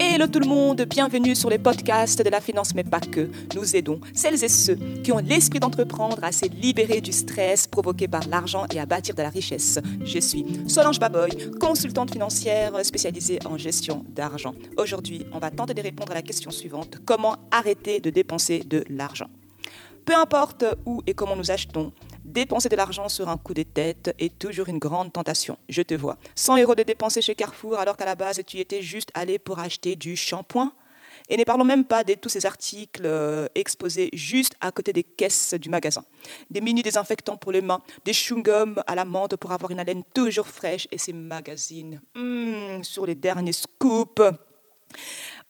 Hello tout le monde, bienvenue sur les podcasts de la finance, mais pas que. Nous aidons celles et ceux qui ont l'esprit d'entreprendre à se libérer du stress provoqué par l'argent et à bâtir de la richesse. Je suis Solange Baboy, consultante financière spécialisée en gestion d'argent. Aujourd'hui, on va tenter de répondre à la question suivante comment arrêter de dépenser de l'argent? Peu importe où et comment nous achetons, Dépenser de l'argent sur un coup de tête est toujours une grande tentation. Je te vois. 100 euros de dépenser chez Carrefour alors qu'à la base tu étais juste allé pour acheter du shampoing. Et ne parlons même pas de tous ces articles euh, exposés juste à côté des caisses du magasin. Des mini désinfectants pour les mains, des chewing-gums à la menthe pour avoir une haleine toujours fraîche et ces magazines hmm, sur les derniers scoops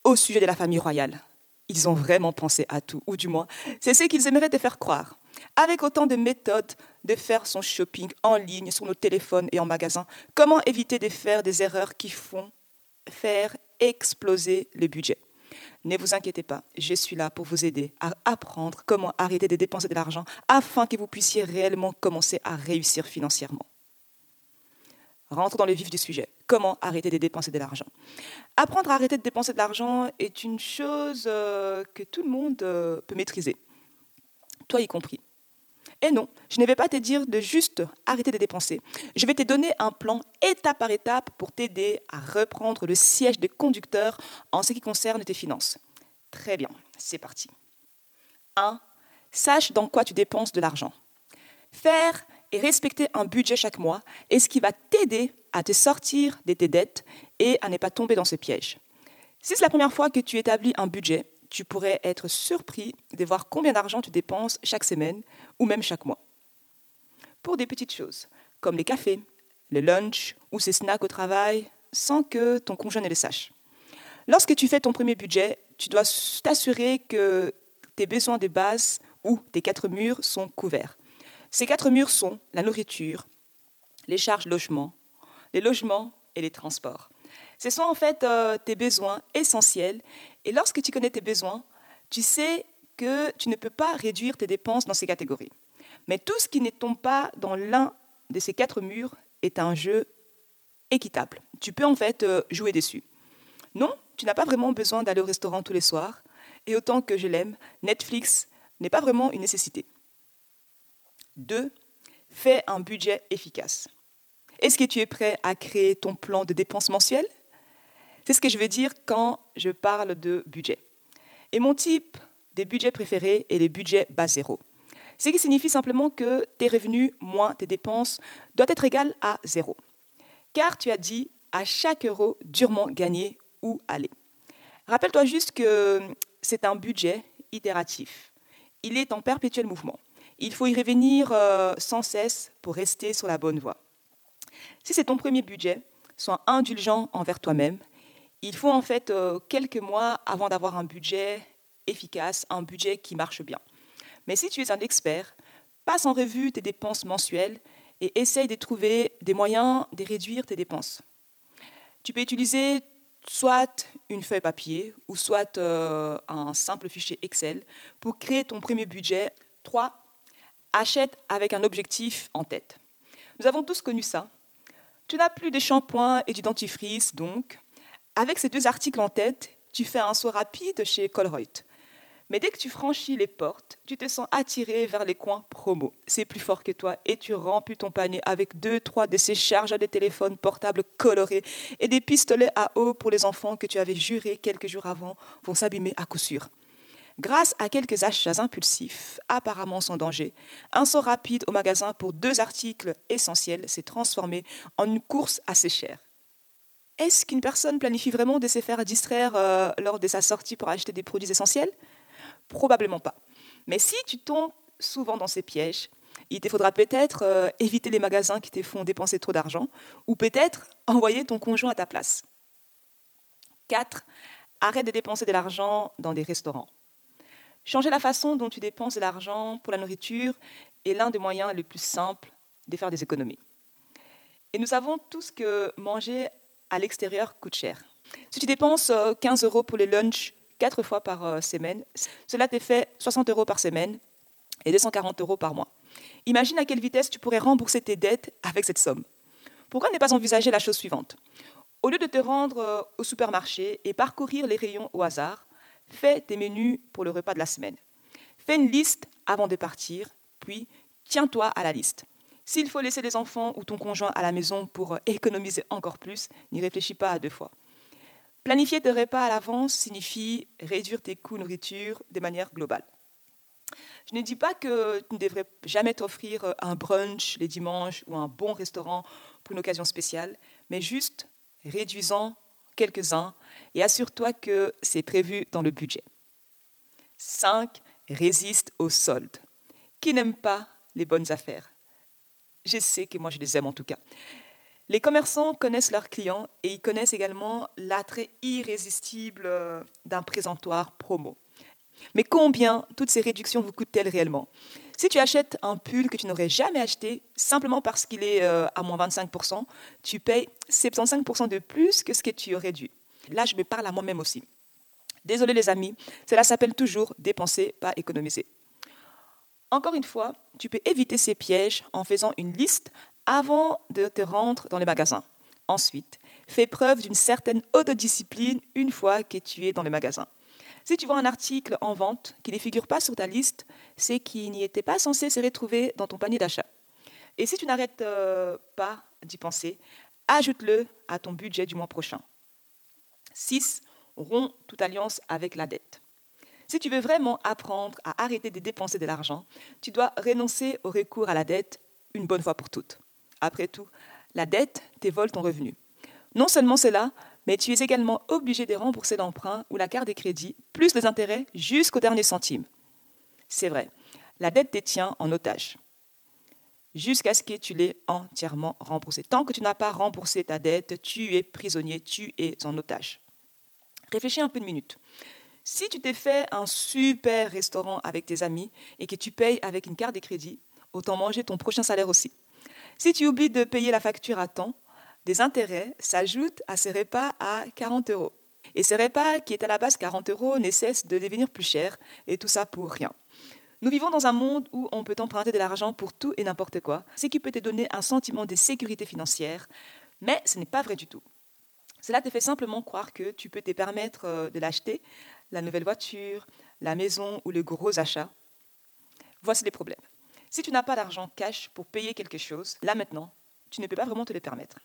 au sujet de la famille royale. Ils ont vraiment pensé à tout, ou du moins, c'est ce qu'ils aimeraient te faire croire. Avec autant de méthodes de faire son shopping en ligne, sur nos téléphones et en magasin, comment éviter de faire des erreurs qui font faire exploser le budget? Ne vous inquiétez pas, je suis là pour vous aider à apprendre comment arrêter de dépenser de l'argent afin que vous puissiez réellement commencer à réussir financièrement. Rentre dans le vif du sujet. Comment arrêter de dépenser de l'argent? Apprendre à arrêter de dépenser de l'argent est une chose euh, que tout le monde euh, peut maîtriser, toi y compris. Et non, je ne vais pas te dire de juste arrêter de dépenser. Je vais te donner un plan étape par étape pour t'aider à reprendre le siège de conducteur en ce qui concerne tes finances. Très bien, c'est parti. 1. Sache dans quoi tu dépenses de l'argent. Faire et respecter un budget chaque mois est ce qui va t'aider à te sortir de tes dettes et à ne pas tomber dans ce piège. Si c'est la première fois que tu établis un budget, tu pourrais être surpris de voir combien d'argent tu dépenses chaque semaine ou même chaque mois. Pour des petites choses, comme les cafés, le lunch ou ces snacks au travail, sans que ton conjoint ne le sache. Lorsque tu fais ton premier budget, tu dois t'assurer que tes besoins de base ou tes quatre murs sont couverts. Ces quatre murs sont la nourriture, les charges logement, les logements et les transports. Ce sont en fait euh, tes besoins essentiels. Et lorsque tu connais tes besoins, tu sais que tu ne peux pas réduire tes dépenses dans ces catégories. Mais tout ce qui ne tombe pas dans l'un de ces quatre murs est un jeu équitable. Tu peux en fait euh, jouer dessus. Non, tu n'as pas vraiment besoin d'aller au restaurant tous les soirs. Et autant que je l'aime, Netflix n'est pas vraiment une nécessité. Deux, Fais un budget efficace. Est-ce que tu es prêt à créer ton plan de dépenses mensuelles? C'est ce que je veux dire quand je parle de budget. Et mon type des budgets préférés est les budgets bas zéro. Ce qui signifie simplement que tes revenus moins tes dépenses doivent être égal à zéro. Car tu as dit à chaque euro durement gagné ou allé. Rappelle-toi juste que c'est un budget itératif. Il est en perpétuel mouvement. Il faut y revenir euh, sans cesse pour rester sur la bonne voie. Si c'est ton premier budget, sois indulgent envers toi-même il faut en fait euh, quelques mois avant d'avoir un budget efficace, un budget qui marche bien. Mais si tu es un expert, passe en revue tes dépenses mensuelles et essaye de trouver des moyens de réduire tes dépenses. Tu peux utiliser soit une feuille papier ou soit euh, un simple fichier Excel pour créer ton premier budget. 3. Achète avec un objectif en tête. Nous avons tous connu ça. Tu n'as plus de shampoing et du dentifrice, donc avec ces deux articles en tête, tu fais un saut rapide chez Colruyt. Mais dès que tu franchis les portes, tu te sens attiré vers les coins promo. C'est plus fort que toi et tu remplis ton panier avec deux, trois de ces charges de téléphones portables colorés et des pistolets à eau pour les enfants que tu avais juré quelques jours avant vont s'abîmer à coup sûr. Grâce à quelques achats impulsifs, apparemment sans danger, un saut rapide au magasin pour deux articles essentiels s'est transformé en une course assez chère. Est-ce qu'une personne planifie vraiment de se faire distraire euh, lors de sa sortie pour acheter des produits essentiels? Probablement pas. Mais si tu tombes souvent dans ces pièges, il te faudra peut-être euh, éviter les magasins qui te font dépenser trop d'argent, ou peut-être envoyer ton conjoint à ta place. 4. Arrête de dépenser de l'argent dans des restaurants. Changer la façon dont tu dépenses de l'argent pour la nourriture est l'un des moyens les plus simples de faire des économies. Et nous savons tous que manger à l'extérieur coûte cher. Si tu dépenses 15 euros pour les lunchs quatre fois par semaine, cela te fait 60 euros par semaine et 240 euros par mois. Imagine à quelle vitesse tu pourrais rembourser tes dettes avec cette somme. Pourquoi ne pas envisager la chose suivante? Au lieu de te rendre euh, au supermarché et parcourir les rayons au hasard, fais tes menus pour le repas de la semaine. Fais une liste avant de partir, puis tiens-toi à la liste. S'il faut laisser les enfants ou ton conjoint à la maison pour euh, économiser encore plus, n'y réfléchis pas à deux fois. Planifier tes repas à l'avance signifie réduire tes coûts nourriture de manière globale. Je ne dis pas que tu ne devrais jamais t'offrir euh, un brunch les dimanches ou un bon restaurant pour une occasion spéciale, mais juste réduisant quelques-uns et assure-toi que c'est prévu dans le budget. 5. Résiste aux soldes. Qui n'aime pas les bonnes affaires? Je sais que moi je les aime en tout cas. Les commerçants connaissent leurs clients et ils connaissent également l'attrait irrésistible euh, d'un présentoir promo. Mais combien toutes ces réductions vous coûtent-elles réellement? Si tu achètes un pull que tu n'aurais jamais acheté simplement parce qu'il est euh, à moins 25%, tu payes 75% de plus que ce que tu aurais dû. Là, je me parle à moi-même aussi. Désolé les amis, cela s'appelle toujours dépenser, pas économiser. Encore une fois, tu peux éviter ces pièges en faisant une liste avant de te rendre dans les magasins. Ensuite, fais preuve d'une certaine autodiscipline une fois que tu es dans les magasins. Si tu vois un article en vente qui ne figure pas sur ta liste, c'est qu'il n'y était pas censé se retrouver dans ton panier d'achat. Et si tu n'arrêtes euh, pas d'y penser, ajoute-le à ton budget du mois prochain. 6. Romps toute alliance avec la dette. Si tu veux vraiment apprendre à arrêter de dépenser de l'argent, tu dois renoncer au recours à la dette une bonne fois pour toutes. Après tout, la dette t'évole ton revenu. Non seulement cela, mais tu es également obligé de rembourser l'emprunt ou la carte de crédit, plus les intérêts jusqu'au dernier centime. C'est vrai, la dette te tient en otage jusqu'à ce que tu l'aies entièrement remboursé. Tant que tu n'as pas remboursé ta dette, tu es prisonnier, tu es en otage. Réfléchis un peu de minute. Si tu t'es fait un super restaurant avec tes amis et que tu payes avec une carte de crédit, autant manger ton prochain salaire aussi. Si tu oublies de payer la facture à temps, des intérêts s'ajoutent à ces repas à 40 euros. Et ces repas qui étaient à la base 40 euros ne cessent de devenir plus chers, et tout ça pour rien. Nous vivons dans un monde où on peut emprunter de l'argent pour tout et n'importe quoi, ce qui peut te donner un sentiment de sécurité financière, mais ce n'est pas vrai du tout. Cela te fait simplement croire que tu peux te permettre euh, de l'acheter, la nouvelle voiture, la maison ou le gros achat. Voici les problèmes. Si tu n'as pas d'argent cash pour payer quelque chose, là maintenant, tu ne peux pas vraiment te le permettre.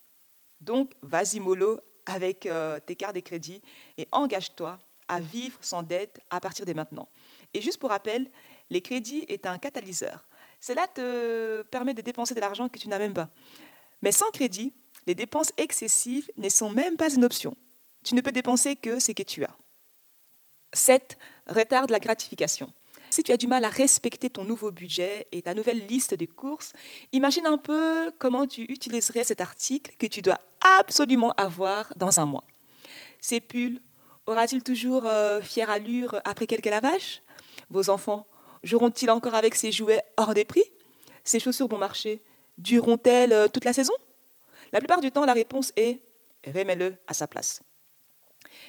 Donc, vas-y mollo avec euh, tes cartes de crédit et engage-toi à vivre sans dette à partir de maintenant. Et juste pour rappel, les crédits est un catalyseur. Cela te permet de dépenser de l'argent que tu n'as même pas. Mais sans crédit, les dépenses excessives ne sont même pas une option. Tu ne peux dépenser que ce que tu as. 7. Retarde la gratification. Si tu as du mal à respecter ton nouveau budget et ta nouvelle liste de courses, imagine un peu comment tu utiliserais cet article que tu dois absolument avoir dans un mois. Ces pulls, aura-t-il toujours euh, fière allure après quelques lavages? Vos enfants joueront-ils encore avec ces jouets hors des prix? Ces chaussures bon marché dureront-elles euh, toute la saison? La plupart du temps, la réponse est remets-le à sa place.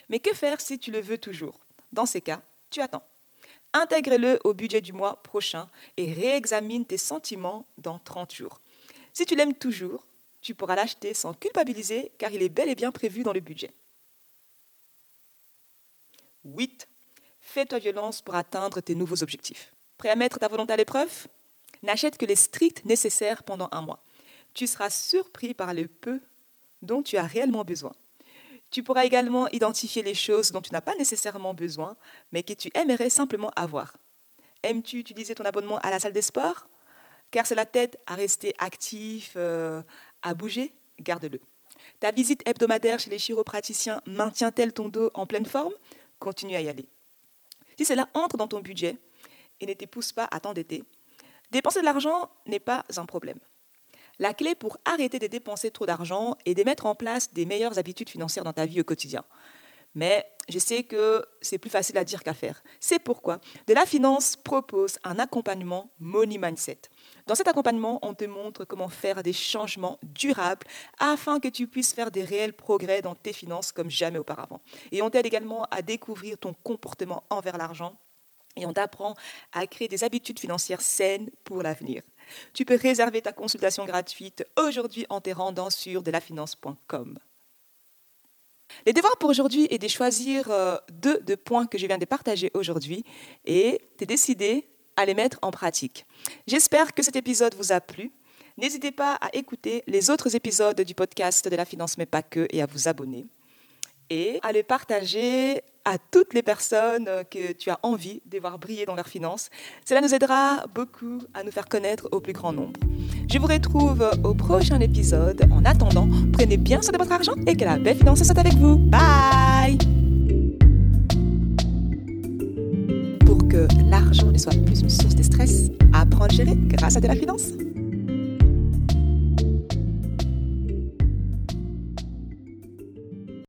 Mais que faire si tu le veux toujours? Dans ces cas, tu attends. Intègre-le au budget du mois prochain et réexamine tes sentiments dans 30 jours. Si tu l'aimes toujours, tu pourras l'acheter sans culpabiliser car il est bel et bien prévu dans le budget. 8. Fais-toi violence pour atteindre tes nouveaux objectifs. Prêt à mettre ta volonté à l'épreuve? N'achète que les stricts nécessaires pendant un mois. Tu seras surpris par le peu dont tu as réellement besoin. Tu pourras également identifier les choses dont tu n'as pas nécessairement besoin, mais que tu aimerais simplement avoir. Aimes-tu utiliser ton abonnement à la salle des sports? Car cela t'aide à rester actif, euh, à bouger Garde-le. Ta visite hebdomadaire chez les chiropraticiens maintient-elle ton dos en pleine forme? Continue à y aller. Si cela entre dans ton budget et ne t'épouse pas à t'endetter, dépenser de l'argent n'est pas un problème. La clé pour arrêter de dépenser trop d'argent est de mettre en place des meilleures habitudes financières dans ta vie au quotidien. Mais je sais que c'est plus facile à dire qu'à faire. C'est pourquoi De la Finance propose un accompagnement Money Mindset. Dans cet accompagnement, on te montre comment faire des changements durables afin que tu puisses faire des réels progrès dans tes finances comme jamais auparavant. Et on t'aide également à découvrir ton comportement envers l'argent et on t'apprend à créer des habitudes financières saines pour l'avenir. Tu peux réserver ta consultation gratuite aujourd'hui en te rendant sur delafinance.com. Les devoirs pour aujourd'hui est de choisir euh, deux de points que je viens de partager aujourd'hui et de décider à les mettre en pratique. J'espère que cet épisode vous a plu. N'hésitez pas à écouter les autres épisodes du podcast de la finance mais pas que et à vous abonner et à le partager à toutes les personnes que tu as envie de voir briller dans leurs finances. Cela nous aidera beaucoup à nous faire connaître au plus grand nombre. Je vous retrouve au prochain épisode. En attendant, prenez bien soin de votre argent et que la belle finance soit avec vous. Bye Pour que l'argent ne soit plus une source de stress, apprends à gérer grâce à de la finance.